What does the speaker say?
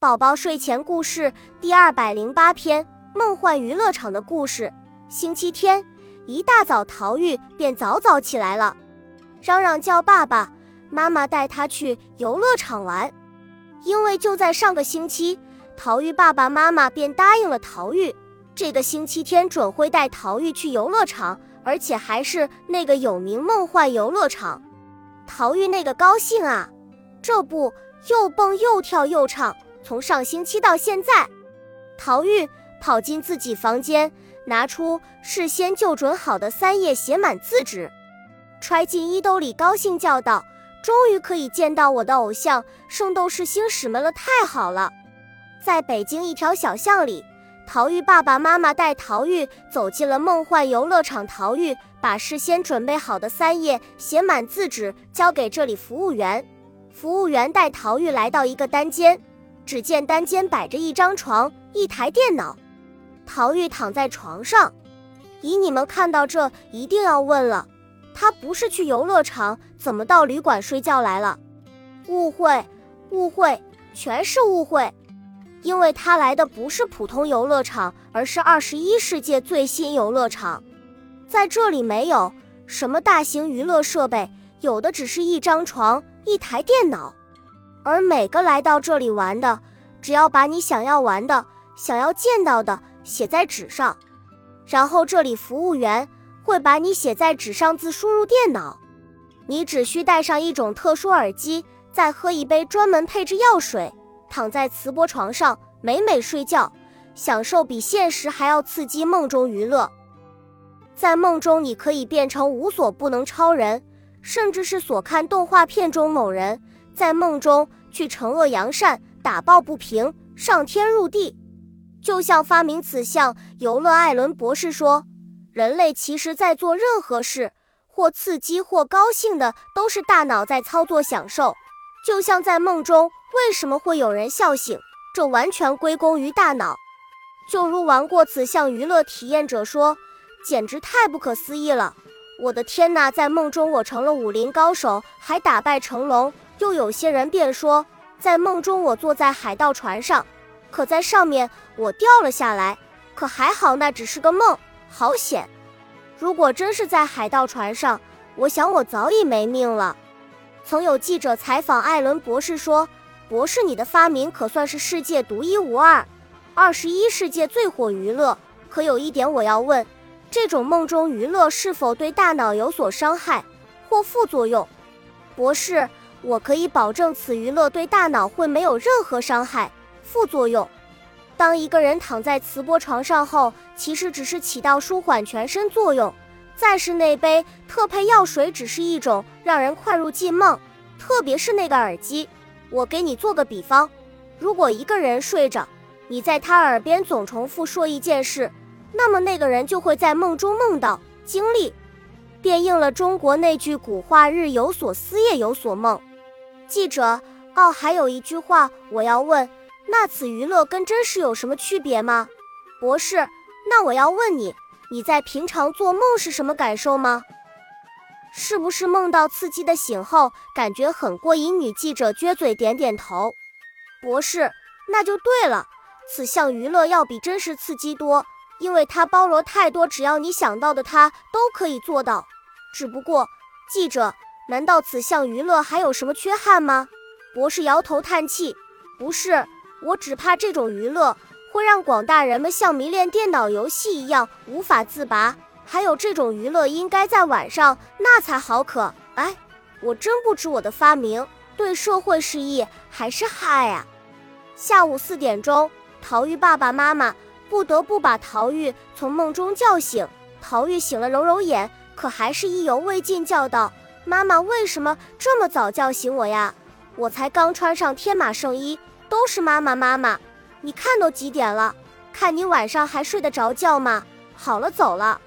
宝宝睡前故事第二百零八篇：梦幻娱乐场的故事。星期天一大早，陶玉便早早起来了，嚷嚷叫爸爸妈妈带他去游乐场玩。因为就在上个星期，陶玉爸爸妈妈便答应了陶玉，这个星期天准会带陶玉去游乐场，而且还是那个有名梦幻游乐场。陶玉那个高兴啊，这不又蹦又跳又唱。从上星期到现在，陶玉跑进自己房间，拿出事先就准好的三页写满字纸，揣进衣兜里，高兴叫道：“终于可以见到我的偶像圣斗士星矢们了！太好了！”在北京一条小巷里，陶玉爸爸妈妈带陶玉走进了梦幻游乐场。陶玉把事先准备好的三页写满字纸交给这里服务员，服务员带陶玉来到一个单间。只见单间摆着一张床，一台电脑。陶玉躺在床上。以，你们看到这一定要问了，他不是去游乐场，怎么到旅馆睡觉来了？误会，误会，全是误会。因为他来的不是普通游乐场，而是二十一世纪最新游乐场。在这里没有什么大型娱乐设备，有的只是一张床，一台电脑。而每个来到这里玩的，只要把你想要玩的、想要见到的写在纸上，然后这里服务员会把你写在纸上字输入电脑。你只需带上一种特殊耳机，再喝一杯专门配置药水，躺在磁波床上美美睡觉，享受比现实还要刺激梦中娱乐。在梦中，你可以变成无所不能超人，甚至是所看动画片中某人。在梦中去惩恶扬善、打抱不平、上天入地，就像发明此项游乐艾伦博士说：“人类其实在做任何事，或刺激或高兴的，都是大脑在操作享受。就像在梦中，为什么会有人笑醒？这完全归功于大脑。就如玩过此项娱乐体验者说，简直太不可思议了！我的天哪，在梦中我成了武林高手，还打败成龙。”又有些人便说，在梦中我坐在海盗船上，可在上面我掉了下来，可还好那只是个梦，好险！如果真是在海盗船上，我想我早已没命了。曾有记者采访艾伦博士说：“博士，你的发明可算是世界独一无二，二十一世纪最火娱乐。可有一点我要问，这种梦中娱乐是否对大脑有所伤害或副作用？”博士。我可以保证，此娱乐对大脑会没有任何伤害、副作用。当一个人躺在磁波床上后，其实只是起到舒缓全身作用。再是那杯特配药水，只是一种让人快入进梦。特别是那个耳机，我给你做个比方：如果一个人睡着，你在他耳边总重复说一件事，那么那个人就会在梦中梦到、经历，便应了中国那句古话：“日有所思，夜有所梦。”记者，哦，还有一句话我要问，那此娱乐跟真实有什么区别吗？博士，那我要问你，你在平常做梦是什么感受吗？是不是梦到刺激的醒后，感觉很过瘾？女记者撅嘴点点头。博士，那就对了，此项娱乐要比真实刺激多，因为它包罗太多，只要你想到的，它都可以做到。只不过，记者。难道此项娱乐还有什么缺憾吗？博士摇头叹气：“不是，我只怕这种娱乐会让广大人们像迷恋电脑游戏一样无法自拔。还有这种娱乐应该在晚上，那才好可。哎，我真不知我的发明对社会是益还是害啊！”下午四点钟，陶玉爸爸妈妈不得不把陶玉从梦中叫醒。陶玉醒了，揉揉眼，可还是意犹未尽，叫道。妈妈为什么这么早叫醒我呀？我才刚穿上天马圣衣，都是妈妈妈妈。你看都几点了？看你晚上还睡得着觉吗？好了，走了。